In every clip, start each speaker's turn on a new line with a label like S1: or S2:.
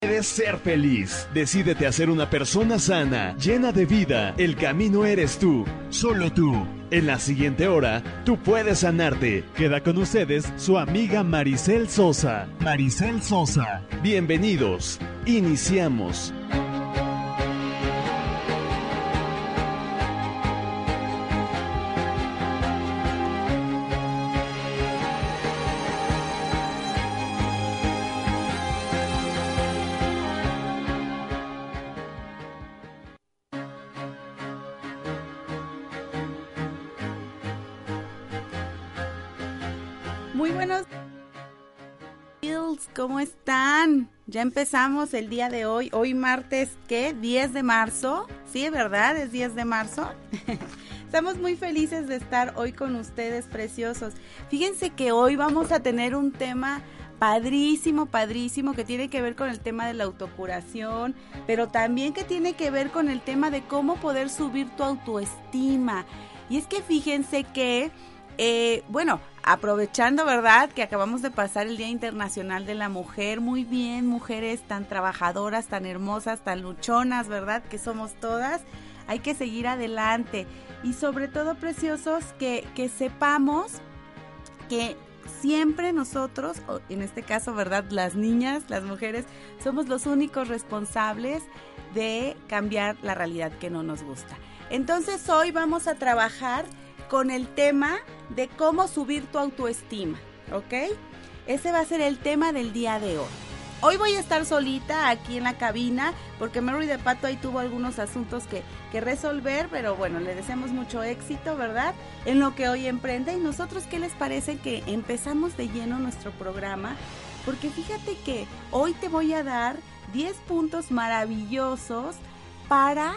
S1: Quieres ser feliz. Decídete a ser una persona sana, llena de vida. El camino eres tú, solo tú. En la siguiente hora, tú puedes sanarte. Queda con ustedes su amiga Maricel Sosa. Maricel Sosa. Bienvenidos. Iniciamos.
S2: Ya empezamos el día de hoy, hoy martes, ¿qué? 10 de marzo, sí, ¿verdad? Es 10 de marzo. Estamos muy felices de estar hoy con ustedes, preciosos. Fíjense que hoy vamos a tener un tema padrísimo, padrísimo, que tiene que ver con el tema de la autocuración, pero también que tiene que ver con el tema de cómo poder subir tu autoestima. Y es que fíjense que, eh, bueno, aprovechando, ¿verdad? Que acabamos de pasar el Día Internacional de la Mujer. Muy bien, mujeres tan trabajadoras, tan hermosas, tan luchonas, ¿verdad? Que somos todas. Hay que seguir adelante. Y sobre todo, preciosos, que, que sepamos que siempre nosotros, en este caso, ¿verdad? Las niñas, las mujeres, somos los únicos responsables de cambiar la realidad que no nos gusta. Entonces hoy vamos a trabajar con el tema de cómo subir tu autoestima, ¿ok? Ese va a ser el tema del día de hoy. Hoy voy a estar solita aquí en la cabina porque Mary de Pato ahí tuvo algunos asuntos que, resolver, pero bueno, le deseamos mucho éxito, ¿verdad? En lo que hoy emprende. ¿Y nosotros qué les parece que empezamos de lleno nuestro programa? Porque fíjate que hoy te voy a dar 10 puntos maravillosos para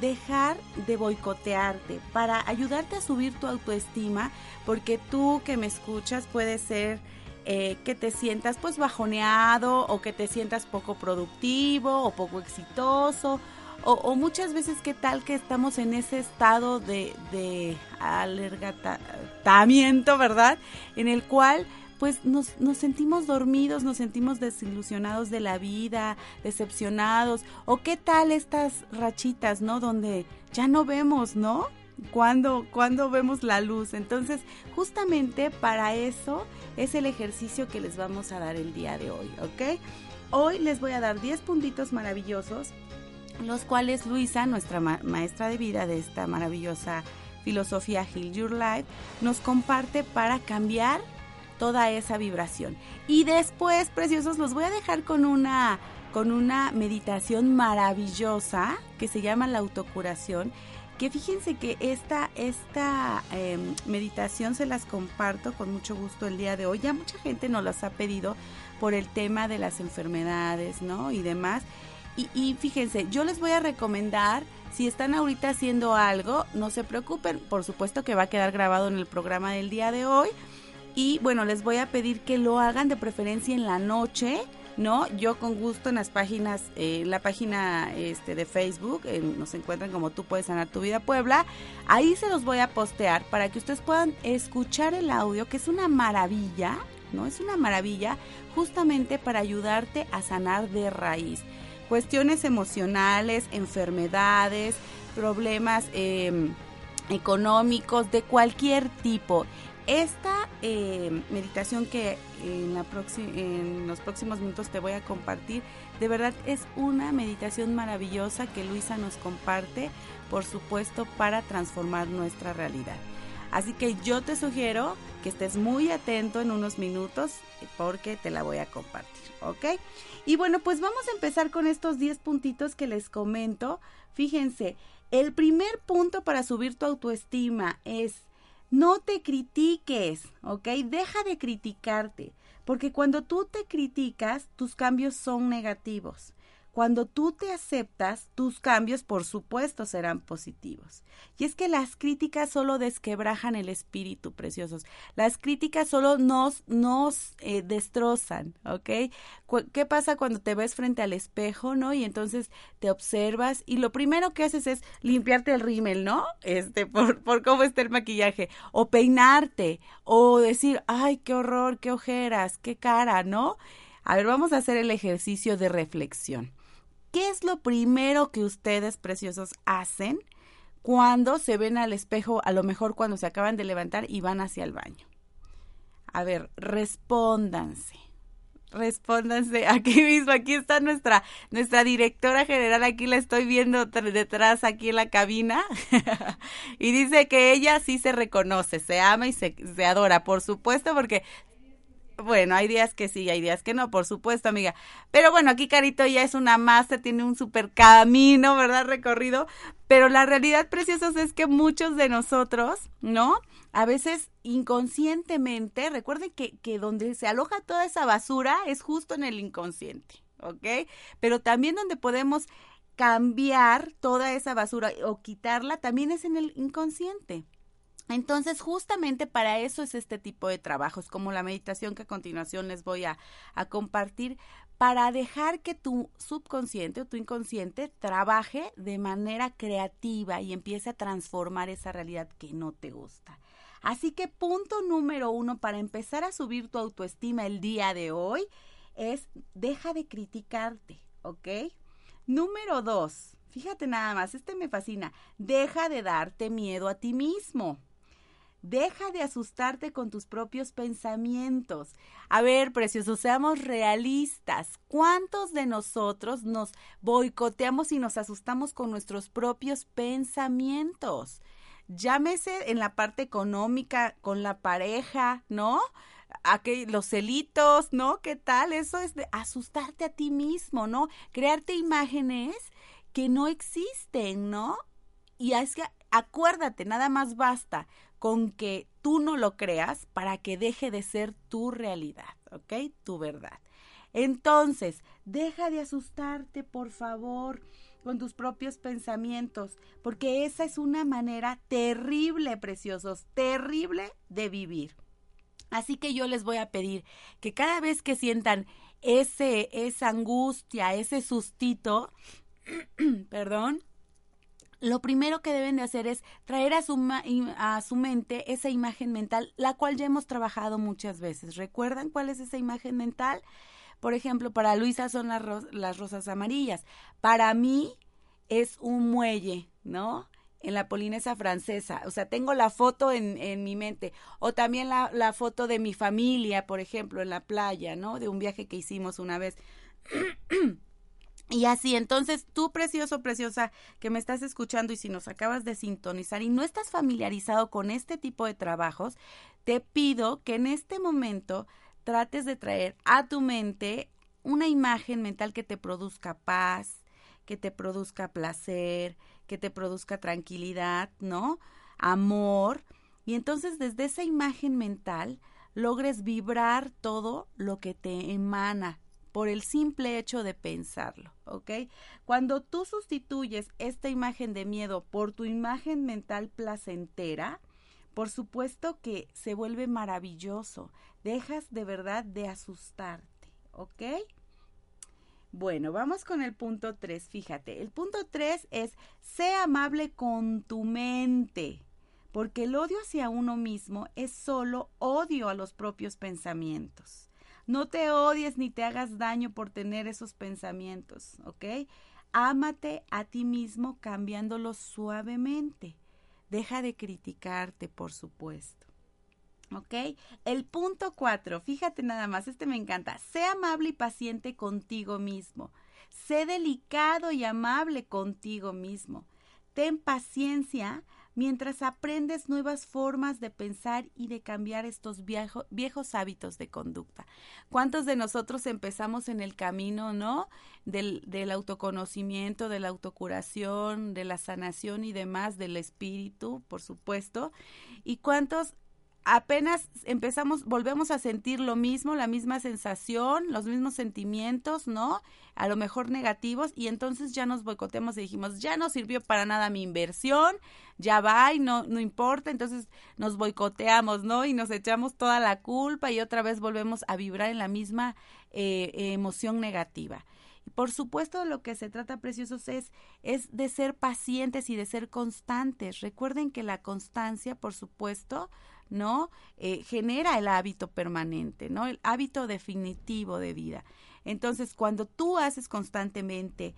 S2: dejar de boicotearte, para ayudarte a subir tu autoestima, porque tú que me escuchas puede ser eh, que te sientas pues bajoneado o que te sientas poco productivo o poco exitoso o, muchas veces qué tal que estamos en ese estado de, de alergatamiento, ¿verdad? En el cual pues nos, nos, sentimos dormidos, nos sentimos desilusionados de la vida, decepcionados, o qué tal estas rachitas, ¿no? Donde ya no vemos, ¿no? Cuando, cuando vemos la luz. Entonces, justamente para eso es el ejercicio que les vamos a dar el día de hoy, ¿ok? Hoy les voy a dar 10 puntitos maravillosos, los cuales Luisa, nuestra ma maestra de vida de esta maravillosa filosofía Heal Your Life, nos comparte para cambiar toda esa vibración. Y después, preciosos, los voy a dejar con una con una meditación maravillosa que se llama la autocuración. Que fíjense que esta, esta eh, meditación se las comparto con mucho gusto el día de hoy. Ya mucha gente nos las ha pedido por el tema de las enfermedades, ¿no? Y demás. Y, y fíjense, yo les voy a recomendar, si están ahorita haciendo algo, no se preocupen, por supuesto que va a quedar grabado en el programa del día de hoy y bueno, les voy a pedir que lo hagan de preferencia en la noche, ¿no? Yo con gusto en las páginas, eh, la página este, de Facebook, eh, nos encuentran como tú puedes sanar tu vida Puebla, ahí se los voy a postear para que ustedes puedan escuchar el audio, que es una maravilla, ¿no? Es una maravilla justamente para ayudarte a sanar de raíz. Cuestiones emocionales, enfermedades, problemas eh, económicos de cualquier tipo. Esta eh, meditación que en, la en los próximos minutos te voy a compartir, de verdad es una meditación maravillosa que Luisa nos comparte, por supuesto, para transformar nuestra realidad. Así que yo te sugiero que estés muy atento en unos minutos porque te la voy a compartir, ¿ok? Y bueno, pues vamos a empezar con estos 10 puntitos que les comento. Fíjense, el primer punto para subir tu autoestima es no te critiques, ¿ok? Deja de criticarte, porque cuando tú te criticas, tus cambios son negativos. Cuando tú te aceptas, tus cambios, por supuesto, serán positivos. Y es que las críticas solo desquebrajan el espíritu, preciosos. Las críticas solo nos, nos eh, destrozan, ¿ok? ¿Qué pasa cuando te ves frente al espejo, no? Y entonces te observas y lo primero que haces es limpiarte el rímel, ¿no? Este, por, por cómo está el maquillaje. O peinarte, o decir, ay, qué horror, qué ojeras, qué cara, ¿no? A ver, vamos a hacer el ejercicio de reflexión. ¿Qué es lo primero que ustedes, preciosos, hacen cuando se ven al espejo, a lo mejor cuando se acaban de levantar y van hacia el baño? A ver, respóndanse. Respóndanse aquí mismo, aquí está nuestra, nuestra directora general, aquí la estoy viendo detrás, aquí en la cabina, y dice que ella sí se reconoce, se ama y se, se adora, por supuesto, porque bueno, hay días que sí, hay días que no, por supuesto, amiga. Pero bueno, aquí Carito ya es una máster, tiene un super camino, ¿verdad? Recorrido. Pero la realidad, preciosos, es que muchos de nosotros, ¿no? A veces inconscientemente, recuerden que, que donde se aloja toda esa basura es justo en el inconsciente, ¿ok? Pero también donde podemos cambiar toda esa basura o quitarla también es en el inconsciente. Entonces, justamente para eso es este tipo de trabajos, como la meditación que a continuación les voy a, a, compartir, para dejar que tu subconsciente o tu inconsciente trabaje de manera creativa y empiece a transformar esa realidad que no te gusta. Así que punto número uno para empezar a subir tu autoestima el día de hoy es deja de criticarte, ¿ok? Número dos, fíjate nada más, este me fascina, deja de darte miedo a ti mismo. Deja de asustarte con tus propios pensamientos. A ver, preciosos, seamos realistas. ¿Cuántos de nosotros nos boicoteamos y nos asustamos con nuestros propios pensamientos? Llámese en la parte económica, con la pareja, ¿no? Aquel, los celitos, ¿no? ¿Qué tal? Eso es de asustarte a ti mismo, ¿no? Crearte imágenes que no existen, ¿no? Y es que acuérdate, nada más basta con que tú no lo creas para que deje de ser tu realidad, ¿ok? Tu verdad. Entonces, deja de asustarte, por favor, con tus propios pensamientos, porque esa es una manera terrible, preciosos, terrible de vivir. Así que yo les voy a pedir que cada vez que sientan ese, esa angustia, ese sustito, perdón, lo primero que deben de hacer es traer a su, a su mente esa imagen mental, la cual ya hemos trabajado muchas veces. ¿Recuerdan cuál es esa imagen mental? Por ejemplo, para Luisa son las, las rosas amarillas. Para mí es un muelle, ¿no? En la Polinesa francesa. O sea, tengo la foto en, en mi mente. O también la, la foto de mi familia, por ejemplo, en la playa, ¿no? De un viaje que hicimos una vez. Y así, entonces tú, precioso, preciosa, que me estás escuchando y si nos acabas de sintonizar y no estás familiarizado con este tipo de trabajos, te pido que en este momento trates de traer a tu mente una imagen mental que te produzca paz, que te produzca placer, que te produzca tranquilidad, ¿no? Amor. Y entonces desde esa imagen mental logres vibrar todo lo que te emana, por el simple hecho de pensarlo, ¿ok? Cuando tú sustituyes esta imagen de miedo por tu imagen mental placentera, por supuesto que se vuelve maravilloso. Dejas de verdad de asustarte, ¿ok? Bueno, vamos con el punto 3. Fíjate, el punto 3 es, sé amable con tu mente, porque el odio hacia uno mismo es solo odio a los propios pensamientos. No te odies ni te hagas daño por tener esos pensamientos, ¿ok? Ámate a ti mismo cambiándolos suavemente. Deja de criticarte, por supuesto. ¿Ok? El punto cuatro, fíjate nada más, este me encanta. Sé amable y paciente contigo mismo. Sé delicado y amable contigo mismo. Ten paciencia mientras aprendes nuevas formas de pensar y de cambiar estos viejos hábitos de conducta. ¿Cuántos de nosotros empezamos en el camino, no? Del, autoconocimiento, de la autocuración, de la sanación y demás, del espíritu, por supuesto. ¿Y cuántos apenas empezamos, volvemos a sentir lo mismo, la misma sensación, los mismos sentimientos, ¿no? A lo mejor negativos, y entonces ya nos boicoteamos y dijimos, ya no sirvió para nada mi inversión, ya va y no, no importa, entonces nos boicoteamos, ¿no? Y nos echamos toda la culpa y otra vez volvemos a vibrar en la misma eh, emoción negativa. Por supuesto, lo que se trata, preciosos, es, es de ser pacientes y de ser constantes. Recuerden que la constancia, por supuesto, ¿no? Eh, genera el hábito permanente, ¿no? El hábito definitivo de vida. Entonces, cuando tú haces constantemente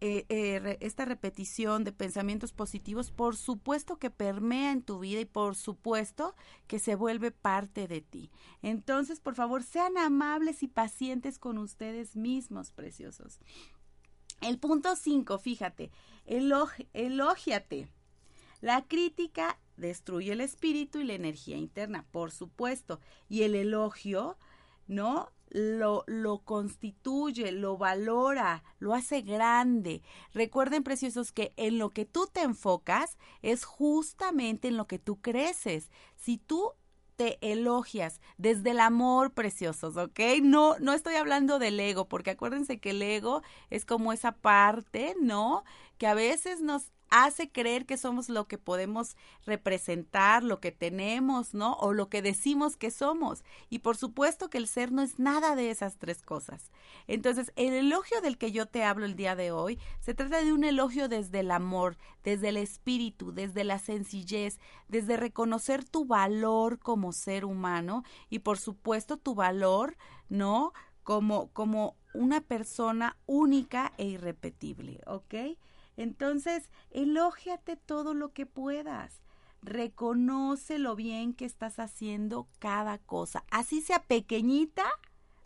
S2: eh, eh, esta repetición de pensamientos positivos, por supuesto que permea en tu vida y por supuesto que se vuelve parte de ti. Entonces, por favor, sean amables y pacientes con ustedes mismos, preciosos. El punto 5, fíjate, elógiate. La crítica destruye el espíritu y la energía interna, por supuesto. Y el elogio, ¿no? Lo, lo constituye, lo valora, lo hace grande. Recuerden, preciosos, que en lo que tú te enfocas es justamente en lo que tú creces. Si tú te elogias desde el amor, preciosos, ¿ok? No, no estoy hablando del ego, porque acuérdense que el ego es como esa parte, ¿no? Que a veces nos hace creer que somos lo que podemos representar, lo que tenemos, ¿no? O lo que decimos que somos. Y por supuesto que el ser no es nada de esas tres cosas. Entonces, el elogio del que yo te hablo el día de hoy se trata de un elogio desde el amor, desde el espíritu, desde la sencillez, desde reconocer tu valor como ser humano y por supuesto tu valor, ¿no? Como, como una persona única e irrepetible, ¿ok? Entonces, elógiate todo lo que puedas. Reconoce lo bien que estás haciendo cada cosa. Así sea pequeñita,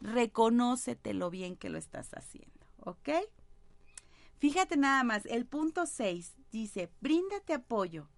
S2: reconócete lo bien que lo estás haciendo. ¿Ok? Fíjate nada más, el punto 6 dice, bríndate apoyo.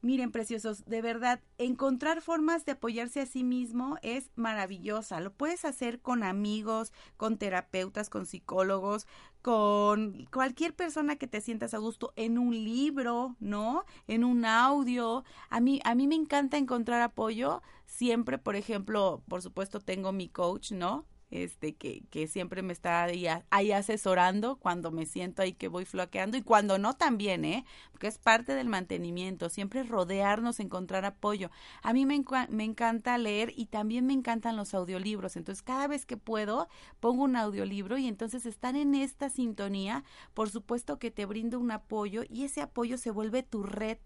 S2: Miren, preciosos, de verdad, encontrar formas de apoyarse a sí mismo es maravillosa. Lo puedes hacer con amigos, con terapeutas, con psicólogos, con cualquier persona que te sientas a gusto en un libro, ¿no? En un audio. A mí a mí me encanta encontrar apoyo. Siempre, por ejemplo, por supuesto tengo mi coach, ¿no? Este, que, que siempre me está ahí, asesorando cuando me siento ahí que voy flaqueando y cuando no también, ¿eh? Porque es parte del mantenimiento, siempre rodearnos, encontrar apoyo. A mí me, me encanta leer y también me encantan los audiolibros, entonces cada vez que puedo pongo un audiolibro y entonces están en esta sintonía, por supuesto que te brindo un apoyo y ese apoyo se vuelve tu red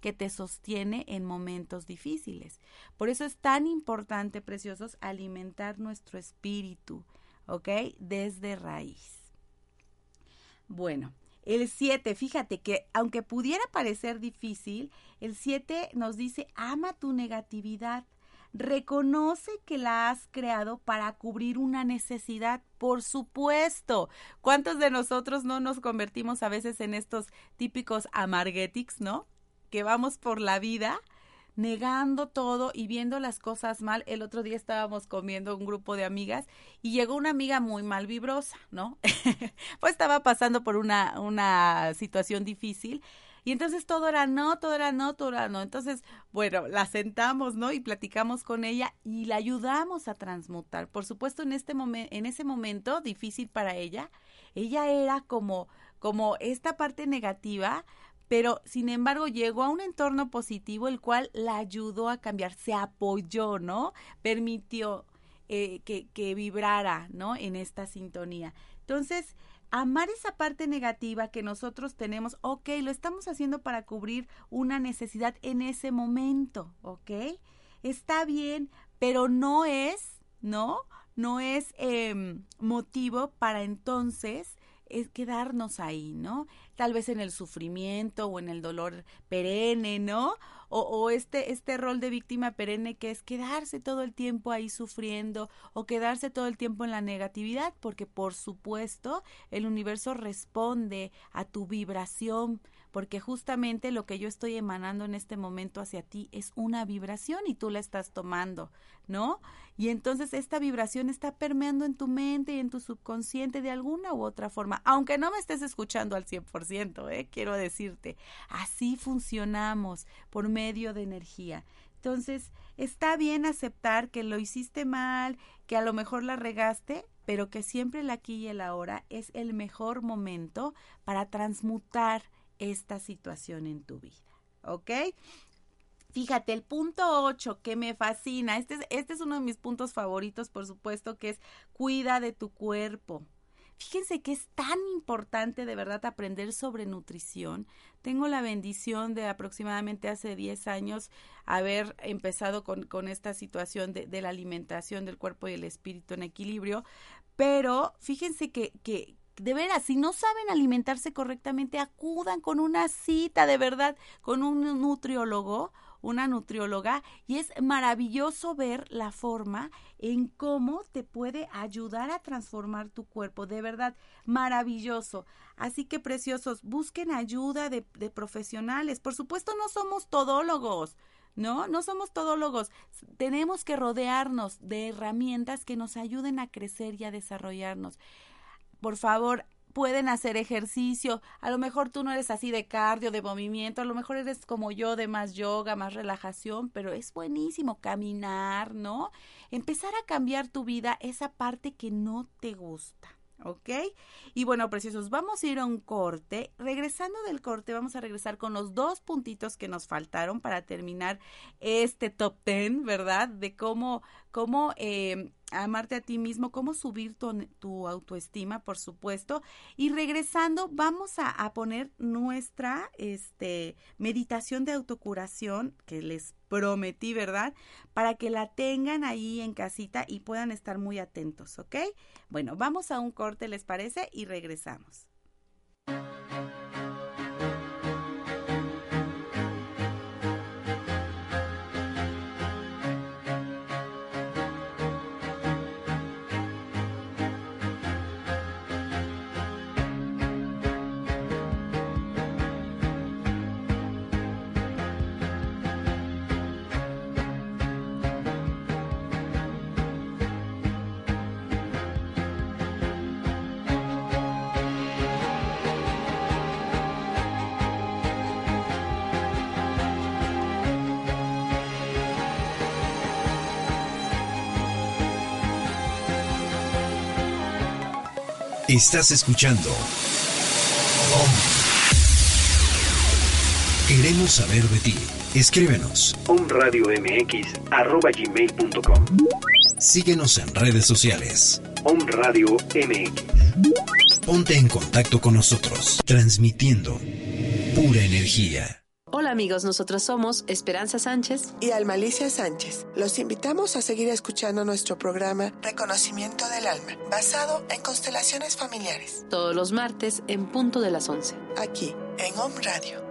S2: que te sostiene en momentos difíciles. Por eso es tan importante, preciosos, alimentar nuestro espíritu, ¿ok? Desde raíz. Bueno, el 7, fíjate que aunque pudiera parecer difícil, el 7 nos dice, ama tu negatividad. Reconoce que la has creado para cubrir una necesidad, por supuesto. ¿Cuántos de nosotros no nos convertimos a veces en estos típicos amarguetics, no? Que vamos por la vida negando todo y viendo las cosas mal. El otro día estábamos comiendo un grupo de amigas y llegó una amiga muy mal vibrosa, ¿no? pues estaba pasando por una, una situación difícil. Y entonces todo era no, todo era no, todo era no. Entonces, bueno, la sentamos, ¿no? Y platicamos con ella y la ayudamos a transmutar. Por supuesto, en este momento, en ese momento difícil para ella, ella era como, como esta parte negativa, pero sin embargo llegó a un entorno positivo el cual la ayudó a cambiar, se apoyó, ¿no? Permitió eh, que, que vibrara, ¿no? En esta sintonía. Entonces, amar esa parte negativa que nosotros tenemos, ok, lo estamos haciendo para cubrir una necesidad en ese momento, ok, está bien, pero no es, ¿no? No es em, motivo para entonces es quedarnos ahí, ¿no? Tal vez en el sufrimiento o en el dolor perenne, ¿no? O, o, este, este rol de víctima perenne que es quedarse todo el tiempo ahí sufriendo o quedarse todo el tiempo en la negatividad, porque por supuesto el universo responde a tu vibración, porque justamente lo que yo estoy emanando en este momento hacia ti es una vibración y tú la estás tomando, ¿no? Y entonces esta vibración está permeando en tu mente y en tu subconsciente de alguna u otra forma, aunque no me estés escuchando al 100%, ¿eh? quiero decirte, así funcionamos por medio de energía. Entonces, está bien aceptar que lo hiciste mal, que a lo mejor la regaste, pero que siempre el aquí y el ahora es el mejor momento para transmutar esta situación en tu vida. ¿Ok? Fíjate, el punto 8 que me fascina, este es, este es uno de mis puntos favoritos, por supuesto, que es cuida de tu cuerpo. Fíjense que es tan importante de verdad aprender sobre nutrición. Tengo la bendición de aproximadamente hace 10 años haber empezado con, esta situación de, la alimentación del cuerpo y el espíritu en equilibrio, pero fíjense que, de veras, si no saben alimentarse correctamente, acudan con una cita de verdad con un nutriólogo una nutrióloga y es maravilloso ver la forma en cómo te puede ayudar a transformar tu cuerpo. De verdad, maravilloso. Así que, preciosos, busquen ayuda de, de profesionales. Por supuesto, no somos todólogos. ¿no? No somos todólogos. Tenemos que rodearnos de herramientas que nos ayuden a crecer y a desarrollarnos. Por favor, pueden hacer ejercicio. A lo mejor tú no eres así de cardio, de movimiento, a lo mejor eres como yo de más yoga, más relajación, pero es buenísimo caminar, ¿no? Empezar a cambiar tu vida, esa parte que no te gusta. ¿ok? Y bueno, preciosos, vamos a ir a un corte. Regresando del corte, vamos a regresar con los dos puntitos que nos faltaron para terminar este top ten, ¿verdad? De cómo, cómo eh, amarte a ti mismo, cómo subir tu, autoestima, por supuesto. Y regresando, vamos a, poner nuestra este, meditación de autocuración que les prometí, ¿verdad? Para que la tengan ahí en casita y puedan estar muy atentos, ¿ok? Bueno, vamos a un corte, ¿les parece? Y regresamos.
S3: Estás escuchando. Queremos saber de ti. Escríbenos.
S4: omradiomx.com
S3: Síguenos en redes sociales.
S4: Om Radio MX.
S3: Ponte en contacto con nosotros, transmitiendo pura energía.
S5: Hola amigos, nosotros somos Esperanza Sánchez
S6: y Almalicia Sánchez. Los invitamos a seguir escuchando nuestro programa Reconocimiento del Alma, basado en constelaciones familiares.
S5: Todos los martes en punto de las 11.
S6: Aquí, en Home Radio.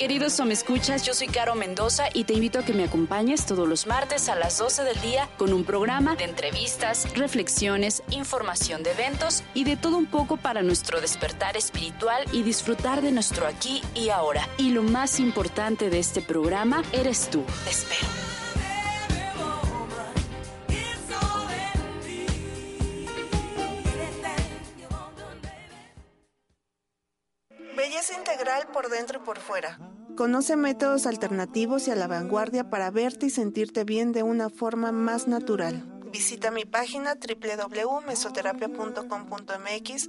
S5: Queridos me escuchas, yo soy Caro Mendoza y te invito a que me acompañes todos los martes a las 12 del día con un programa de entrevistas, reflexiones, información de eventos y de todo un poco para nuestro despertar espiritual y disfrutar de nuestro aquí y ahora. Y lo más importante de este programa eres tú. Te espero.
S6: Belleza integral por dentro y por fuera. Conoce métodos alternativos y a la vanguardia para verte y sentirte bien de una forma más natural. Visita mi página www.mesoterapia.com.mx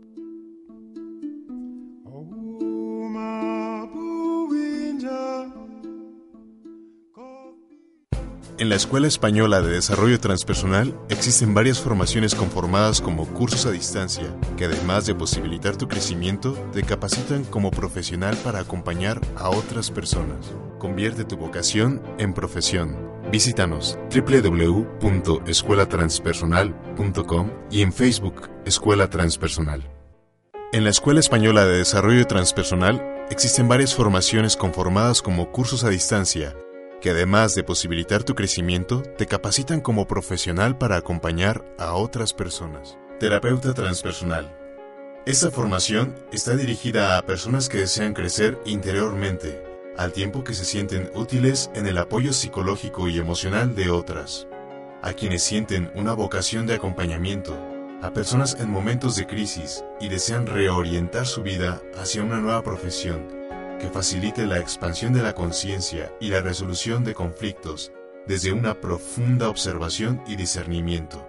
S7: En la Escuela Española de Desarrollo Transpersonal existen varias formaciones conformadas como cursos a distancia, que además de posibilitar tu crecimiento, te capacitan como profesional para acompañar a otras personas. Convierte tu vocación en profesión. Visítanos www.escuelatranspersonal.com y en Facebook Escuela Transpersonal. En la Escuela Española de Desarrollo Transpersonal existen varias formaciones conformadas como cursos a distancia, que además de posibilitar tu crecimiento, te capacitan como profesional para acompañar a otras personas. Terapeuta transpersonal. Esta formación está dirigida a personas que desean crecer interiormente, al tiempo que se sienten útiles en el apoyo psicológico y emocional de otras, a quienes sienten una vocación de acompañamiento, a personas en momentos de crisis y desean reorientar su vida hacia una nueva profesión que facilite la expansión de la conciencia y la resolución de conflictos desde una profunda observación y discernimiento.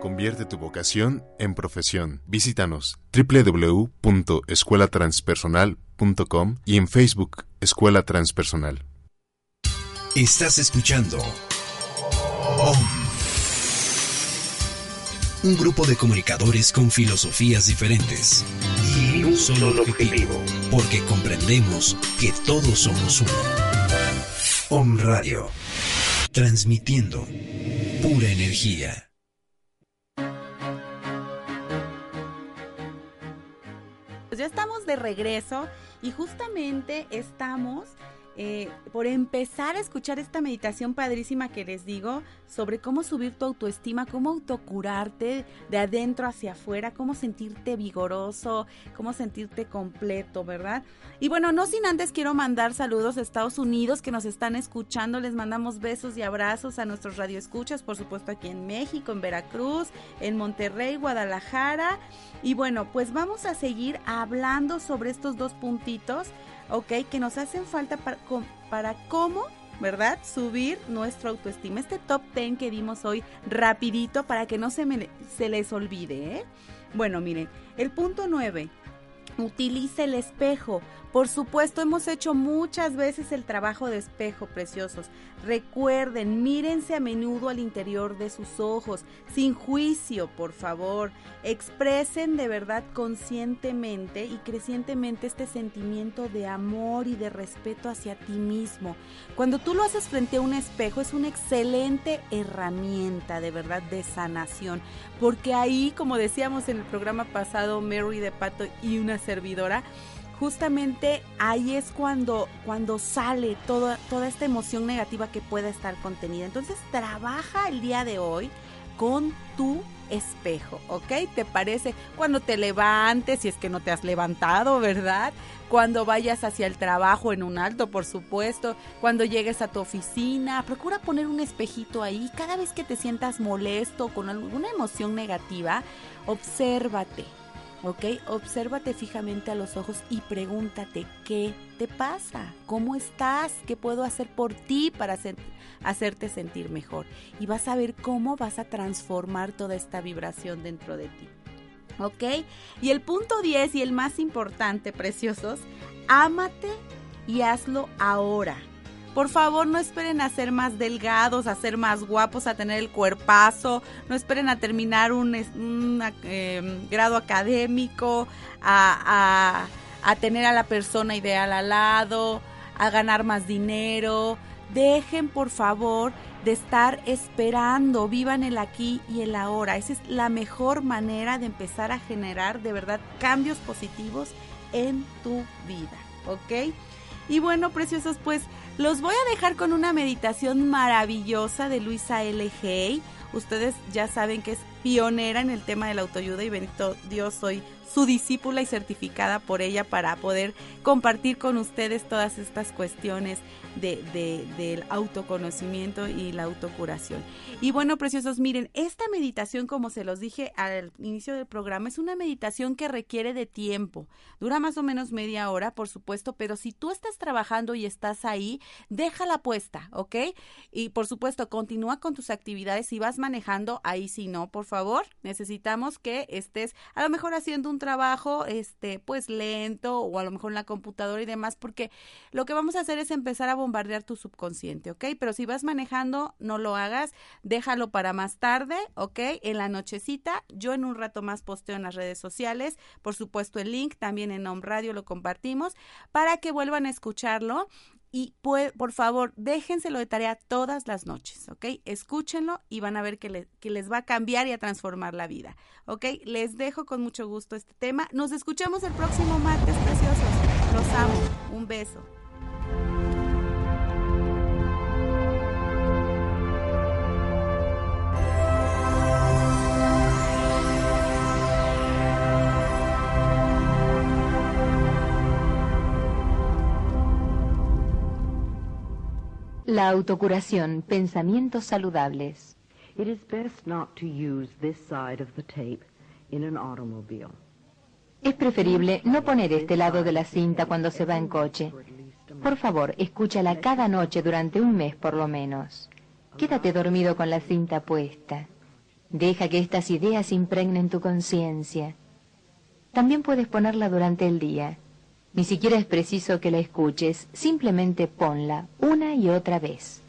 S7: Convierte tu vocación en profesión. Visítanos www.escuelatranspersonal.com y en Facebook Escuela Transpersonal.
S3: Estás escuchando Un grupo de comunicadores con filosofías diferentes solo objetivo, porque comprendemos que todos somos uno. Om Radio, transmitiendo pura energía.
S2: Pues ya estamos de regreso y justamente estamos eh, por empezar a escuchar esta meditación padrísima que les digo sobre cómo subir tu autoestima, cómo autocurarte de adentro hacia afuera, cómo sentirte vigoroso, cómo sentirte completo, ¿verdad? Y bueno, no sin antes quiero mandar saludos a Estados Unidos que nos están escuchando, les mandamos besos y abrazos a nuestros radioescuchas, por supuesto aquí en México, en Veracruz, en Monterrey, Guadalajara. Y bueno, pues vamos a seguir hablando sobre estos dos puntitos ¿ok? Que nos hacen falta para, para cómo, ¿verdad? Subir nuestra autoestima. Este top 10 que dimos hoy rapidito para que no se, me, se les olvide, ¿eh? Bueno, miren, el punto 9. Utilice el espejo. Por supuesto, hemos hecho muchas veces el trabajo de espejo, preciosos. Recuerden, mírense a menudo al interior de sus ojos, sin juicio, por favor. Expresen de verdad conscientemente y crecientemente este sentimiento de amor y de respeto hacia ti mismo. Cuando tú lo haces frente a un espejo, es una excelente herramienta de verdad de sanación, porque ahí, como decíamos en el programa pasado, Mary de Pato y una servidora, justamente ahí es cuando, cuando sale toda, toda esta emoción negativa que pueda estar contenida. Entonces trabaja el día de hoy con tu espejo, ¿ok? ¿Te parece? Cuando te levantes, si es que no te has levantado, ¿verdad? Cuando vayas hacia el trabajo en un alto, por supuesto. Cuando llegues a tu oficina, procura poner un espejito ahí. Cada vez que te sientas molesto con alguna emoción negativa, obsérvate, ¿ok? Obsérvate fijamente a los ojos y pregúntate, ¿qué te pasa? ¿Cómo estás? ¿Qué puedo hacer por ti para hacerte sentir mejor? Y vas a ver cómo vas a transformar toda esta vibración dentro de ti. ¿Ok? Y el punto 10 y el más importante, preciosos, ámate y hazlo ahora. Por favor, no esperen a ser más delgados, a ser más guapos, a tener el cuerpazo. No esperen a terminar un, em, grado académico, a, a tener a la persona ideal al lado, a ganar más dinero. Dejen, por favor, de estar esperando, vivan el aquí y el ahora. Esa es la mejor manera de empezar a generar de verdad cambios positivos en tu vida, ¿ok? Y bueno, preciosos, pues los voy a dejar con una meditación maravillosa de Luisa L. Hay. Ustedes ya saben que es pionera en el tema de la autoayuda y bendito Dios, soy su discípula y certificada por ella para poder compartir con ustedes todas estas cuestiones de, del autoconocimiento y la autocuración. Y bueno, preciosos, miren, esta meditación, como se los dije al inicio del programa, es una meditación que requiere de tiempo. Dura más o menos media hora, por supuesto, pero si tú estás trabajando y estás ahí, déjala puesta, ¿ok? Y por supuesto, continúa con tus actividades. Si vas manejando, ahí sí no, por favor. Necesitamos que estés a lo mejor haciendo un trabajo, este, pues lento o a lo mejor en la computadora y demás, porque lo que vamos a hacer es empezar a bombardear tu subconsciente, ¿ok? Pero si vas manejando, no lo hagas, déjalo para más tarde, ¿ok? En la nochecita, yo en un rato más posteo en las redes sociales, por supuesto el link también en Home Radio lo compartimos, para que vuelvan a escucharlo y por favor déjenselo de tarea todas las noches, ¿ok? Escúchenlo y van a ver que, que, les va a cambiar y a transformar la vida, ¿ok? Les dejo con mucho gusto este tema. Nos escuchamos el próximo martes, preciosos. Los amo. Un beso.
S8: La autocuración, pensamientos saludables.
S9: It is best not to use this side of the tape in an automobile.
S8: Es preferible no poner este lado de la cinta cuando se va en coche. Por favor, escúchala cada noche durante un mes por lo menos. Quédate dormido con la cinta puesta. Deja que estas ideas impregnen tu conciencia. También puedes ponerla durante el día. Ni siquiera es preciso que la escuches, simplemente ponla una y otra vez.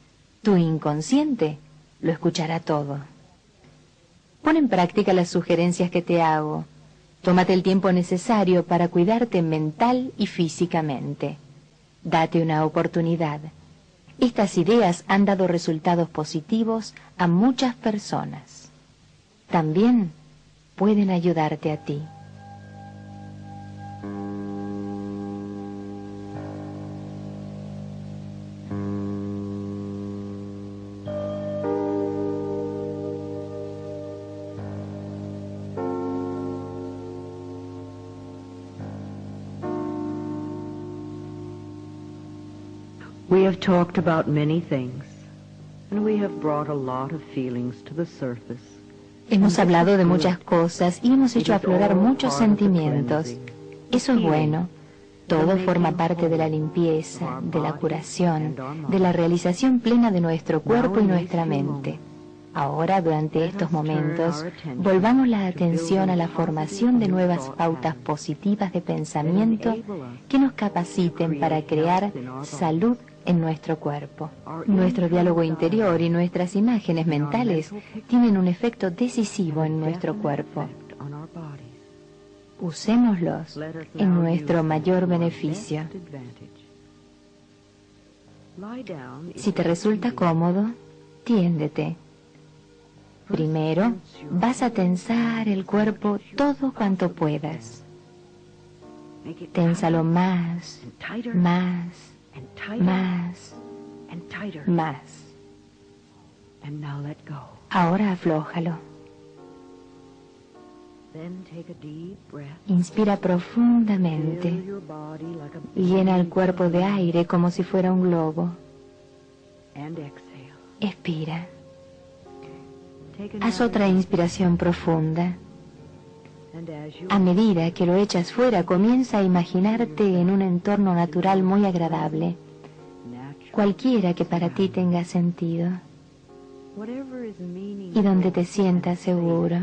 S8: Tu inconsciente lo escuchará todo. Pon en práctica las sugerencias que te hago. Tómate el tiempo necesario para cuidarte mental y físicamente. Date una oportunidad. Estas ideas han dado resultados positivos a muchas personas. También pueden ayudarte a ti.
S9: We have talked about many things, and we have brought a lot of feelings to the surface.
S8: Hemos hablado de muchas cosas y hemos hecho aflorar muchos sentimientos. Eso es bueno. Todo forma parte de la limpieza, de la curación, de la realización plena de nuestro cuerpo y nuestra mente. Ahora, durante estos momentos, volvamos la atención a la formación de nuevas pautas positivas de pensamiento que nos capaciten para crear salud en nuestro cuerpo. Nuestro diálogo interior y nuestras imágenes mentales tienen un efecto decisivo en nuestro cuerpo. Usémoslos en nuestro mayor beneficio. Si te resulta cómodo, tiéndete. Primero, vas a tensar el cuerpo todo cuanto puedas. Ténsalo más, más, más, más. Ahora aflójalo. Inspira profundamente. Llena el cuerpo de aire como si fuera un globo. Expira. Haz otra inspiración profunda. A medida que lo echas fuera, comienza a imaginarte en un entorno natural muy agradable, cualquiera que para ti tenga sentido, y donde te sientas seguro.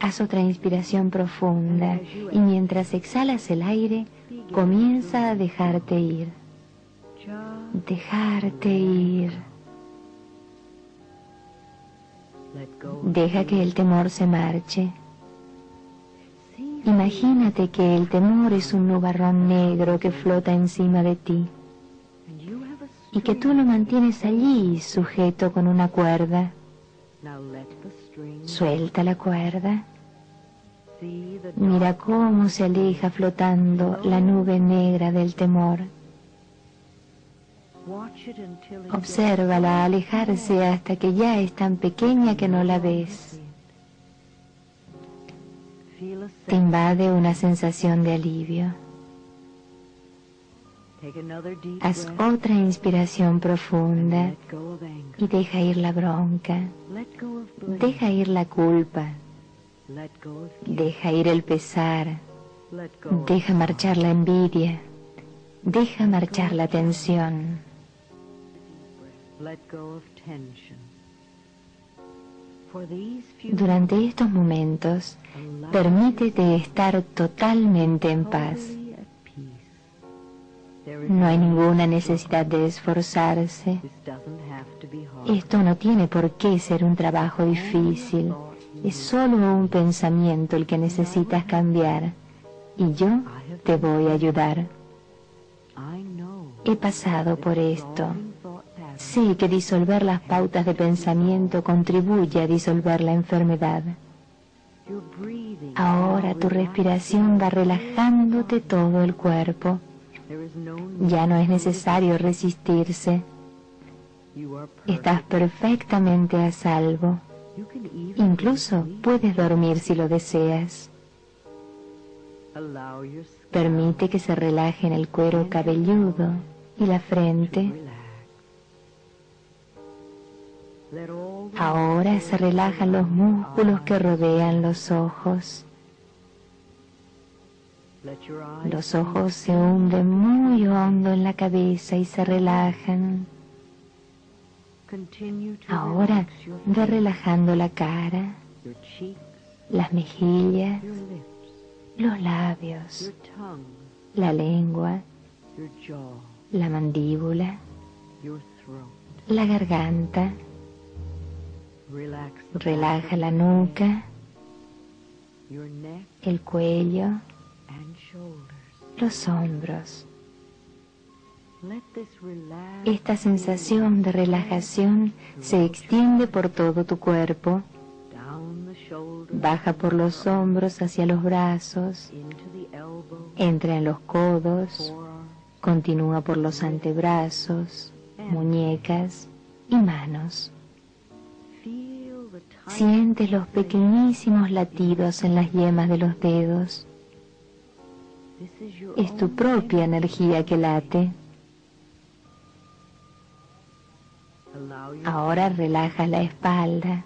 S8: Haz otra inspiración profunda y mientras exhalas el aire, comienza a dejarte ir. Dejarte ir. Deja que el temor se marche. Imagínate que el temor es un nubarrón negro que flota encima de ti y que tú lo mantienes allí sujeto con una cuerda. Suelta la cuerda. Mira cómo se aleja flotando la nube negra del temor. Obsérvala alejarse hasta que ya es tan pequeña que no la ves. Te invade una sensación de alivio. Haz otra inspiración profunda y deja ir la bronca. Deja ir la culpa. Deja ir el pesar. Deja marchar la envidia. Deja marchar la tensión. Durante estos momentos, permítete estar totalmente en paz. No hay ninguna necesidad de esforzarse. Esto no tiene por qué ser un trabajo difícil. Es solo un pensamiento el que necesitas cambiar. Y yo te voy a ayudar. He pasado por esto. Sé que disolver las pautas de pensamiento contribuye a disolver la enfermedad. Ahora tu respiración va relajándote todo el cuerpo. Ya no es necesario resistirse. Estás perfectamente a salvo. Incluso puedes dormir si lo deseas. Permite que se relajen el cuero cabelludo y la frente. Ahora se relajan los músculos que rodean los ojos. Los ojos se hunden muy hondo en la cabeza y se relajan. Ahora ve relajando la cara, las mejillas, los labios, la lengua, la mandíbula, la garganta. Relaja la nuca, el cuello, los hombros. Esta sensación de relajación se extiende por todo tu cuerpo. Baja por los hombros hacia los brazos, entra en los codos, continúa por los antebrazos, muñecas y manos. Sientes los pequeñísimos latidos en las yemas de los dedos. Es tu propia energía que late. Ahora relaja la espalda.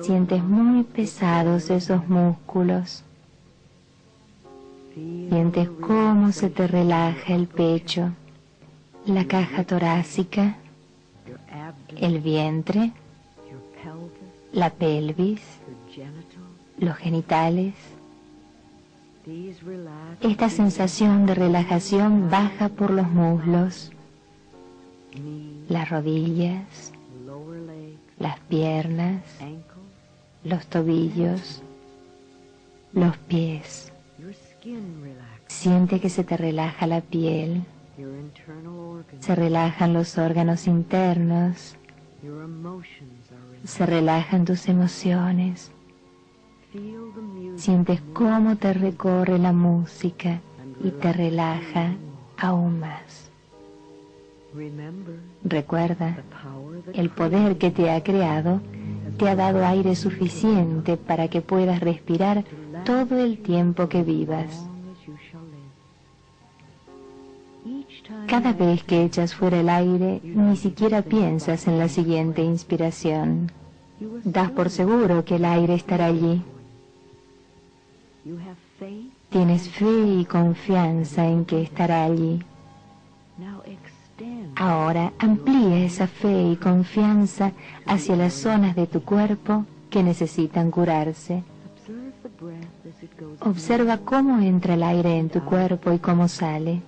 S8: Sientes muy pesados esos músculos. Sientes cómo se te relaja el pecho, la caja torácica, el vientre, la pelvis, los genitales. Esta sensación de relajación baja por los muslos, las rodillas, las piernas, los tobillos, los pies. Siente que se te relaja la piel, se relajan los órganos internos, se relajan tus emociones. Sientes cómo te recorre la música y te relaja aún más. Recuerda, el poder que te ha creado te ha dado aire suficiente para que puedas respirar todo el tiempo que vivas. Cada vez que echas fuera el aire, ni siquiera piensas en la siguiente inspiración. Das por seguro que el aire estará allí. Tienes fe y confianza en que estará allí. Ahora amplía esa fe y confianza hacia las zonas de tu cuerpo que necesitan curarse. Observa cómo entra el aire en tu cuerpo y cómo sale.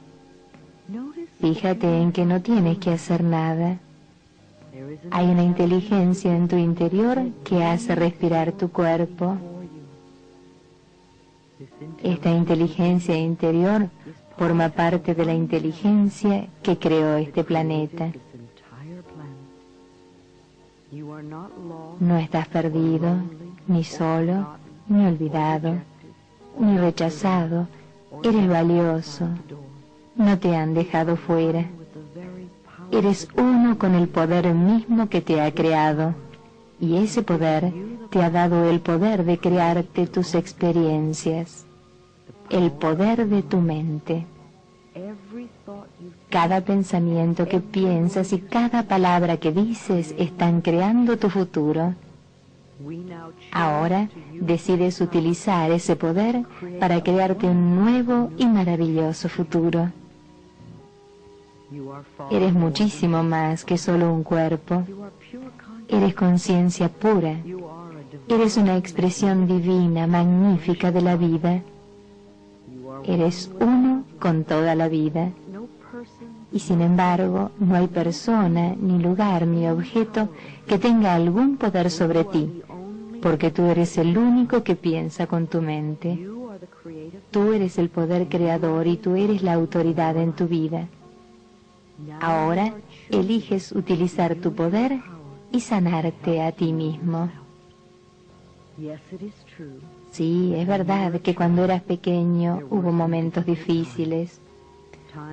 S8: Fíjate en que no tienes que hacer nada. Hay una inteligencia en tu interior que hace respirar tu cuerpo. Esta inteligencia interior forma parte de la inteligencia que creó este planeta. No estás perdido, ni solo, ni olvidado, ni rechazado. Eres valioso. No te han dejado fuera. Eres uno con el poder mismo que te ha creado. Y ese poder te ha dado el poder de crearte tus experiencias el poder de tu mente. Cada pensamiento que piensas y cada palabra que dices están creando tu futuro. Ahora decides utilizar ese poder para crearte un nuevo y maravilloso futuro. Eres muchísimo más que solo un cuerpo. Eres conciencia pura. Eres una expresión divina, magnífica de la vida. Eres uno con toda la vida. Y sin embargo, no hay persona, ni lugar, ni objeto que tenga algún poder sobre ti, porque tú eres el único que piensa con tu mente. Tú eres el poder creador y tú eres la autoridad en tu vida. Ahora eliges utilizar tu poder y sanarte a ti mismo. Sí, es verdad que cuando eras pequeño hubo momentos difíciles,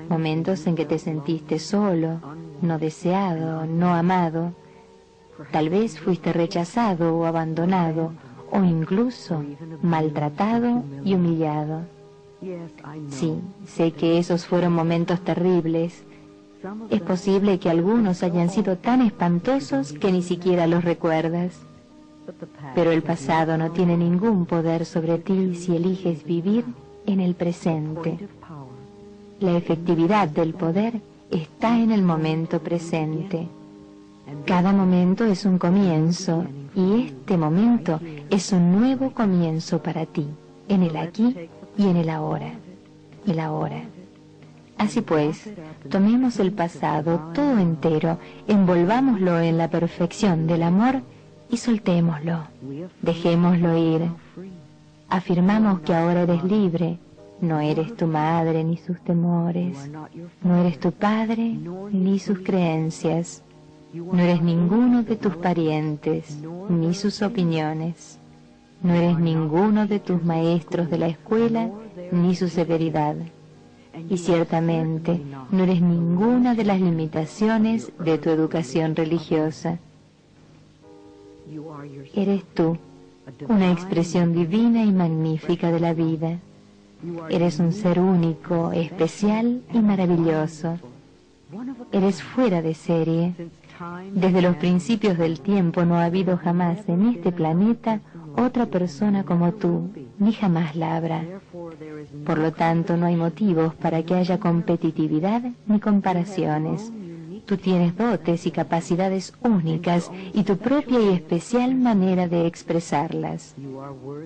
S8: momentos en que te sentiste solo, no deseado, no amado. Tal vez fuiste rechazado o abandonado o incluso maltratado y humillado. Sí, sé que esos fueron momentos terribles. Es posible que algunos hayan sido tan espantosos que ni siquiera los recuerdas. Pero el pasado no tiene ningún poder sobre ti si eliges vivir en el presente. La efectividad del poder está en el momento presente. Cada momento es un comienzo y este momento es un nuevo comienzo para ti, en el aquí y en el ahora. El ahora. Así pues, tomemos el pasado todo entero, envolvámoslo en la perfección del amor y soltémoslo. Dejémoslo ir. Afirmamos que ahora eres libre. No eres tu madre ni sus temores. No eres tu padre ni sus creencias. No eres ninguno de tus parientes ni sus opiniones. No eres ninguno de tus maestros de la escuela ni su severidad. Y ciertamente no eres ninguna de las limitaciones de tu educación religiosa. Eres tú, una expresión divina y magnífica de la vida. Eres un ser único, especial y maravilloso. Eres fuera de serie. Desde los principios del tiempo no ha habido jamás en este planeta otra persona como tú, ni jamás la habrá. Por lo tanto, no hay motivos para que haya competitividad ni comparaciones. Tú tienes dotes y capacidades únicas y tu propia y especial manera de expresarlas.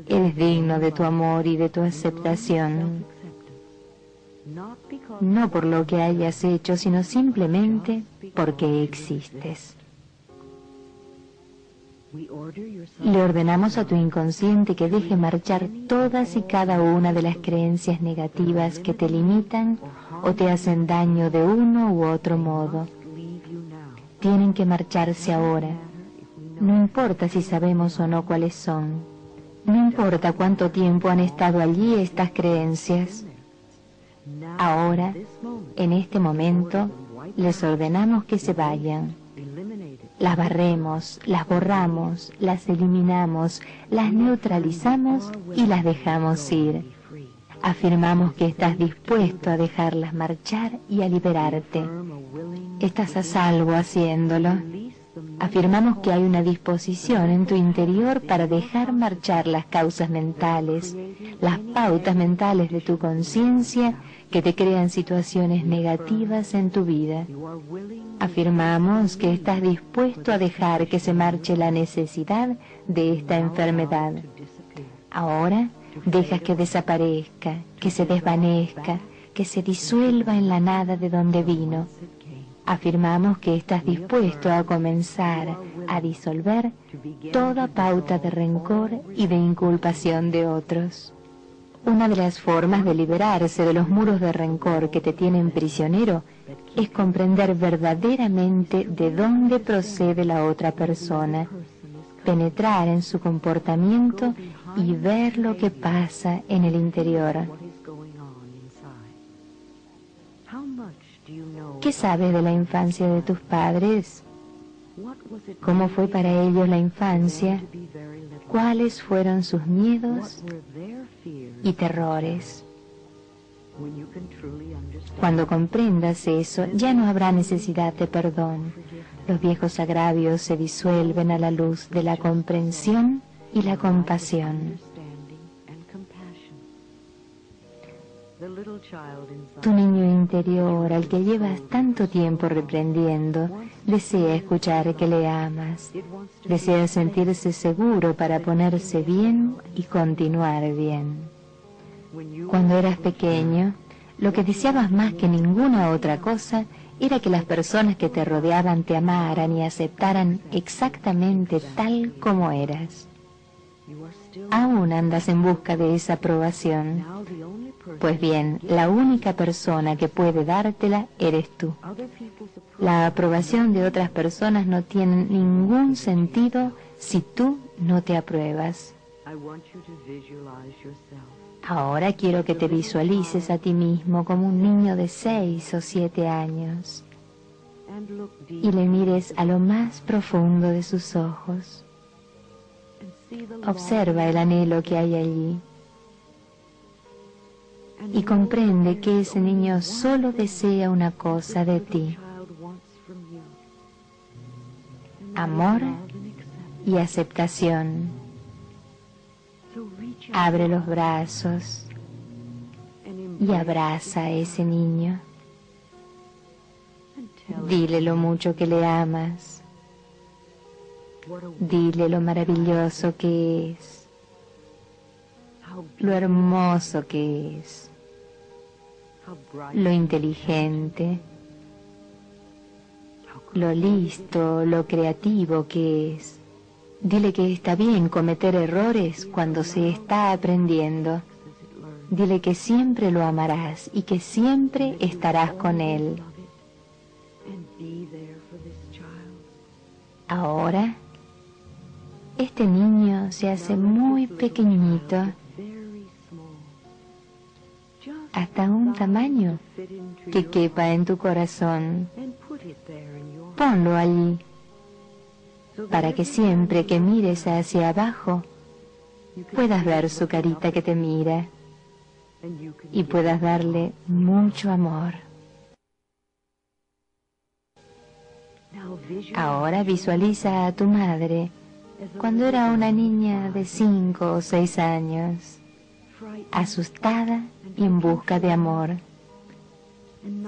S8: Eres digno de tu amor y de tu aceptación. No por lo que hayas hecho, sino simplemente porque existes. Le ordenamos a tu inconsciente que deje marchar todas y cada una de las creencias negativas que te limitan o te hacen daño de uno u otro modo. Tienen que marcharse ahora. No importa si sabemos o no cuáles son. No importa cuánto tiempo han estado allí estas creencias. Ahora, en este momento, les ordenamos que se vayan las barremos, las borramos, las eliminamos, las neutralizamos y las dejamos ir. Afirmamos que estás dispuesto a dejarlas marchar y a liberarte. Estás a salvo haciéndolo. Afirmamos que hay una disposición en tu interior para dejar marchar las causas mentales, las pautas mentales de tu conciencia que te crean situaciones negativas en tu vida. Afirmamos que estás dispuesto a dejar que se marche la necesidad de esta enfermedad. Ahora dejas que desaparezca, que se desvanezca, que se disuelva en la nada de donde vino. Afirmamos que estás dispuesto a comenzar a disolver toda pauta de rencor y de inculpación de otros. Una de las formas de liberarse de los muros de rencor que te tienen prisionero es comprender verdaderamente de dónde procede la otra persona, penetrar en su comportamiento y ver lo que pasa en el interior. ¿Qué sabes de la infancia de tus padres? ¿Cómo fue para ellos la infancia? ¿Cuáles fueron sus miedos y terrores. Cuando comprendas eso, ya no habrá necesidad de perdón. Los viejos agravios se disuelven a la luz de la comprensión y la compasión. Tu niño interior, al que llevas tanto tiempo reprendiendo, desea escuchar que le amas, desea sentirse seguro para ponerse bien y continuar bien. Cuando eras pequeño, lo que deseabas más que ninguna otra cosa era que las personas que te rodeaban te amaran y aceptaran exactamente tal como eras. Aún andas en busca de esa aprobación. Pues bien, la única persona que puede dártela eres tú. La aprobación de otras personas no tiene ningún sentido si tú no te apruebas. Ahora quiero que te visualices a ti mismo como un niño de seis o siete años y le mires a lo más profundo de sus ojos. Observa el anhelo que hay allí y comprende que ese niño solo desea una cosa de ti, amor y aceptación. Abre los brazos y abraza a ese niño. Dile lo mucho que le amas. Dile lo maravilloso que es, lo hermoso que es, lo inteligente, lo listo, lo creativo que es. Dile que está bien cometer errores cuando se está aprendiendo. Dile que siempre lo amarás y que siempre estarás con él. Ahora, este niño se hace muy pequeñito, hasta un tamaño que quepa en tu corazón. Ponlo allí, para que siempre que mires hacia abajo, puedas ver su carita que te mira y puedas darle mucho amor. Ahora visualiza a tu madre cuando era una niña de cinco o seis años, asustada y en busca de amor,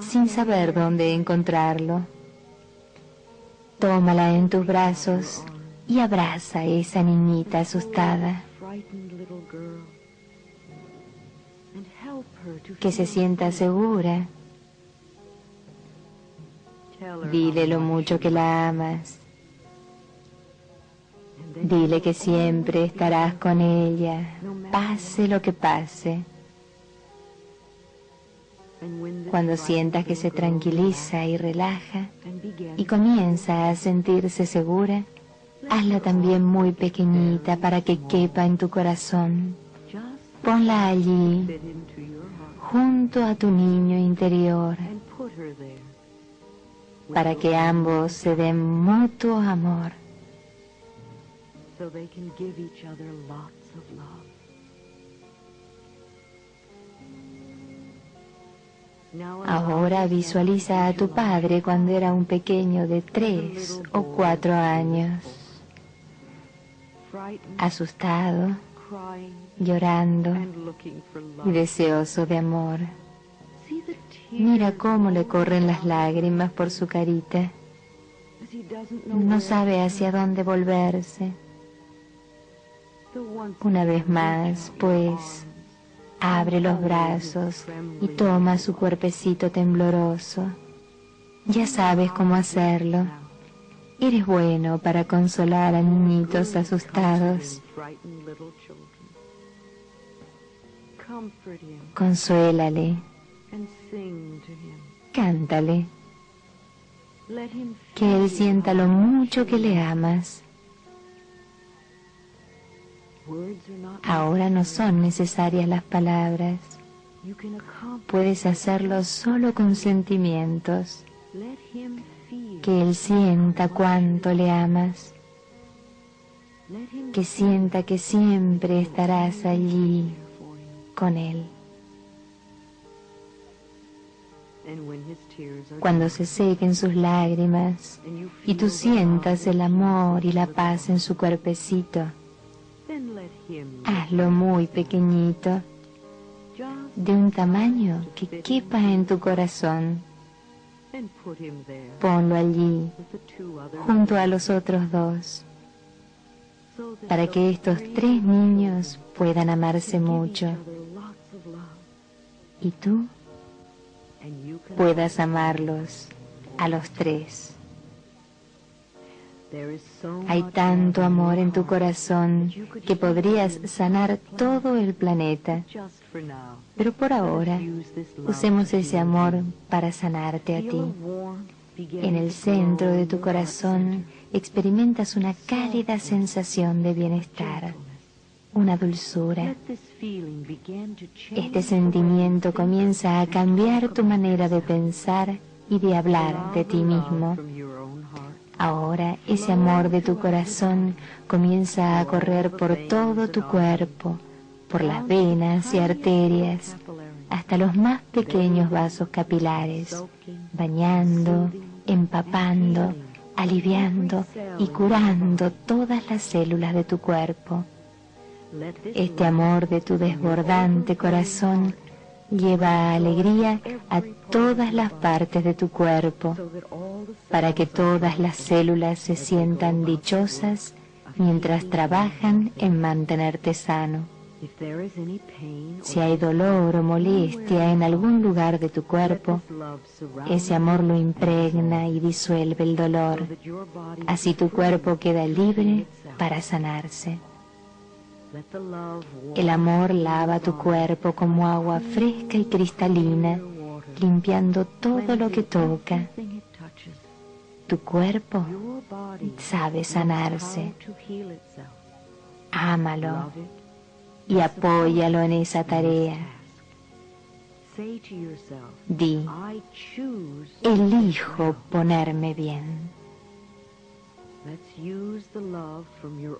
S8: sin saber dónde encontrarlo. Tómala en tus brazos y abraza a esa niñita asustada. Que se sienta segura Dile lo mucho que la amas. Dile que siempre estarás con ella, pase lo que pase. Cuando sientas que se tranquiliza y relaja y comienza a sentirse segura, hazla también muy pequeñita para que quepa en tu corazón. Ponla allí, junto a tu niño interior para que ambos se den mutuo amor. Ahora visualiza a tu padre cuando era un pequeño de tres o cuatro años, asustado, llorando y deseoso de amor. Mira cómo le corren las lágrimas por su carita. No sabe hacia dónde volverse. Una vez más, pues, abre los brazos y toma su cuerpecito tembloroso. Ya sabes cómo hacerlo. Eres bueno para consolar a niñitos asustados. Consuélale Cántale. Que él sienta lo mucho que le amas. Ahora no son necesarias las palabras. Puedes hacerlo solo con sentimientos. Que él sienta cuánto le amas. Que sienta que siempre estarás allí con él. Cuando se sequen sus lágrimas y tú sientas el amor y la paz en su cuerpecito, hazlo muy pequeñito, de un tamaño que quepa en tu corazón. Ponlo allí, junto a los otros dos, para que estos tres niños puedan amarse mucho. ¿Y tú? puedas amarlos a los tres. Hay tanto amor en tu corazón que podrías sanar todo el planeta. Pero por ahora, usemos ese amor para sanarte a ti. En el centro de tu corazón experimentas una cálida sensación de bienestar una dulzura. Este sentimiento comienza a cambiar tu manera de pensar y de hablar de ti mismo. Ahora ese amor de tu corazón comienza a correr por todo tu cuerpo, por las venas y arterias, hasta los más pequeños vasos capilares, bañando, empapando, aliviando y curando todas las células de tu cuerpo. Este amor de tu desbordante corazón lleva alegría a todas las partes de tu cuerpo, para que todas las células se sientan dichosas mientras trabajan en mantenerte sano. Si hay dolor o molestia en algún lugar de tu cuerpo, ese amor lo impregna y disuelve el dolor. Así tu cuerpo queda libre para sanarse. El amor lava tu cuerpo como agua fresca y cristalina, limpiando todo lo que toca. Tu cuerpo sabe sanarse. Ámalo y apóyalo en esa tarea. Di, elijo ponerme bien.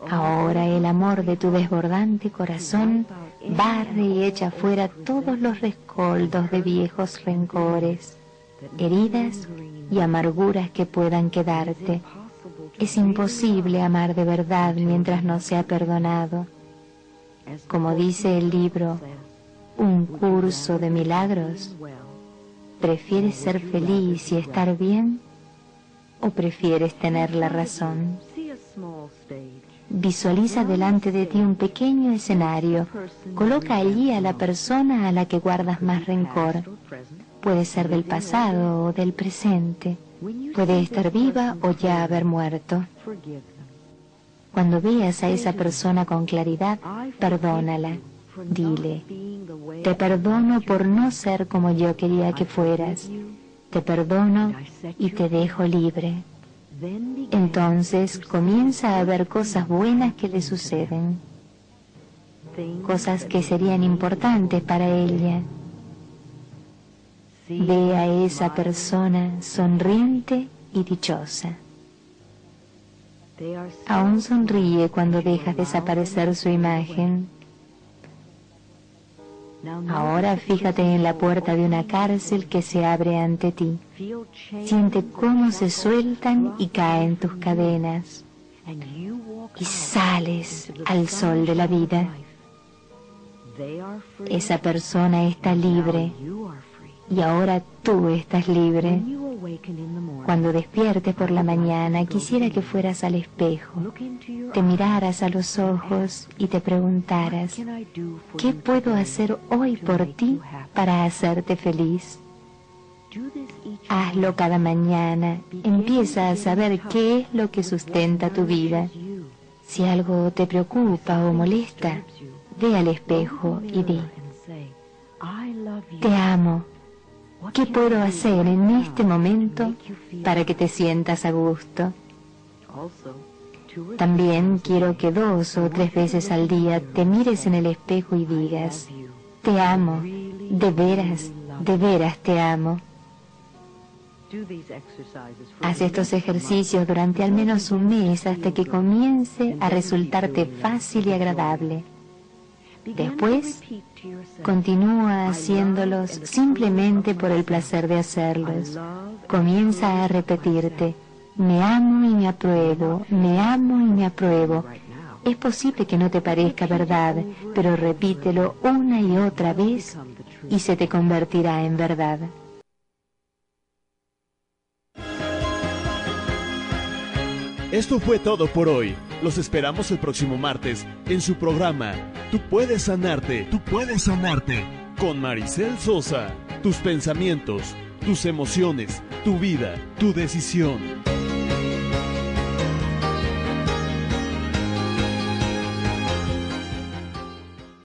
S8: Ahora el amor de tu desbordante corazón barre y echa fuera todos los rescoldos de viejos rencores, heridas y amarguras que puedan quedarte. Es imposible amar de verdad mientras no se ha perdonado. Como dice el libro, un curso de milagros. ¿Prefieres ser feliz y estar bien? O prefieres tener la razón? Visualiza delante de ti un pequeño escenario. Coloca allí a la persona a la que guardas más rencor. Puede ser del pasado o del presente. Puede estar viva o ya haber muerto. Cuando veas a esa persona con claridad, perdónala. Dile, te perdono por no ser como yo quería que fueras te perdono y te dejo libre. Entonces comienza a ver cosas buenas que le suceden, cosas que serían importantes para ella. Ve a esa persona sonriente y dichosa. Aún sonríe cuando dejas desaparecer su imagen Ahora fíjate en la puerta de una cárcel que se abre ante ti. Siente cómo se sueltan y caen tus cadenas. Y sales al sol de la vida. Esa persona está libre y ahora tú estás libre. Cuando despiertes por la mañana, quisiera que fueras al espejo, te miraras a los ojos y te preguntaras, ¿qué puedo hacer hoy por ti para hacerte feliz? Hazlo cada mañana, empieza a saber qué es lo que sustenta tu vida. Si algo te preocupa o molesta, ve al espejo y di, te amo ¿Qué puedo hacer en este momento para que te sientas a gusto? También quiero que dos o tres veces al día te mires en el espejo y digas, te amo, de veras, de veras te amo. Haz estos ejercicios durante al menos un mes hasta que comience a resultarte fácil y agradable. Después, continúa haciéndolos simplemente por el placer de hacerlos. Comienza a repetirte, me amo y me apruebo, me amo y me apruebo. Es posible que no te parezca verdad, pero repítelo una y otra vez y se te convertirá en verdad.
S1: Esto fue todo por hoy. Los esperamos el próximo martes en su programa Tú puedes sanarte, tú puedes sanarte con Maricel Sosa. Tus pensamientos, tus emociones, tu vida, tu decisión.